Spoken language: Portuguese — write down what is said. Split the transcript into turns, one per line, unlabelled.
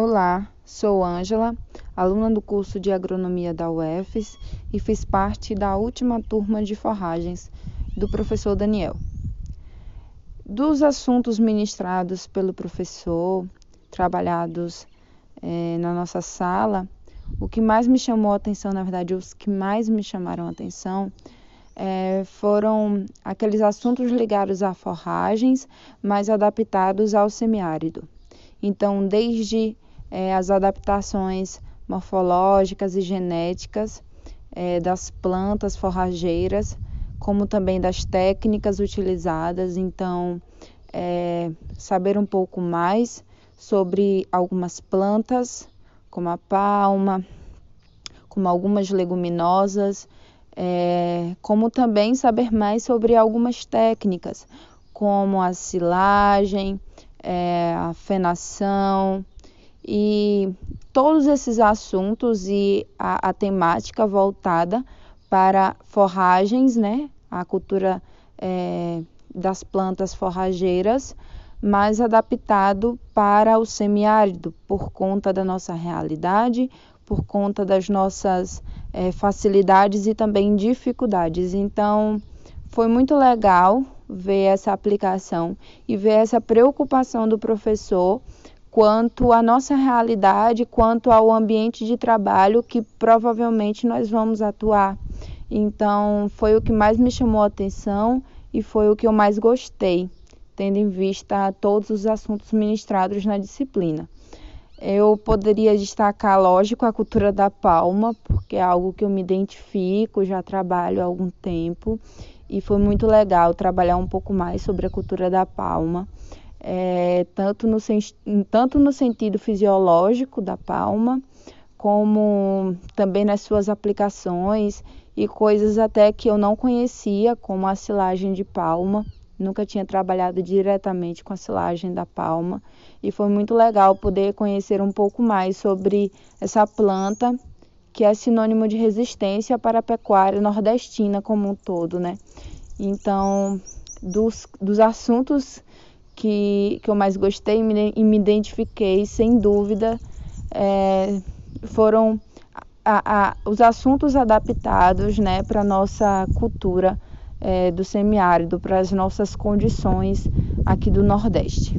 Olá, sou Ângela, aluna do curso de Agronomia da UFES e fiz parte da última turma de forragens do professor Daniel. Dos assuntos ministrados pelo professor, trabalhados é, na nossa sala, o que mais me chamou a atenção, na verdade, os que mais me chamaram a atenção, é, foram aqueles assuntos ligados a forragens, mas adaptados ao semiárido. Então, desde é, as adaptações morfológicas e genéticas é, das plantas forrageiras, como também das técnicas utilizadas. Então, é, saber um pouco mais sobre algumas plantas, como a palma, como algumas leguminosas, é, como também saber mais sobre algumas técnicas, como a silagem, é, a fenação e todos esses assuntos e a, a temática voltada para forragens, né, a cultura é, das plantas forrageiras, mas adaptado para o semiárido por conta da nossa realidade, por conta das nossas é, facilidades e também dificuldades. Então, foi muito legal ver essa aplicação e ver essa preocupação do professor quanto à nossa realidade, quanto ao ambiente de trabalho que provavelmente nós vamos atuar. Então, foi o que mais me chamou a atenção e foi o que eu mais gostei, tendo em vista todos os assuntos ministrados na disciplina. Eu poderia destacar, lógico, a cultura da palma, porque é algo que eu me identifico, já trabalho há algum tempo, e foi muito legal trabalhar um pouco mais sobre a cultura da palma, é, tanto, no, tanto no sentido fisiológico da palma, como também nas suas aplicações e coisas até que eu não conhecia, como a silagem de palma. Nunca tinha trabalhado diretamente com a silagem da palma e foi muito legal poder conhecer um pouco mais sobre essa planta que é sinônimo de resistência para a pecuária nordestina como um todo, né? Então, dos, dos assuntos que, que eu mais gostei e me identifiquei, sem dúvida, é, foram a, a, os assuntos adaptados né, para a nossa cultura é, do semiárido, para as nossas condições aqui do Nordeste.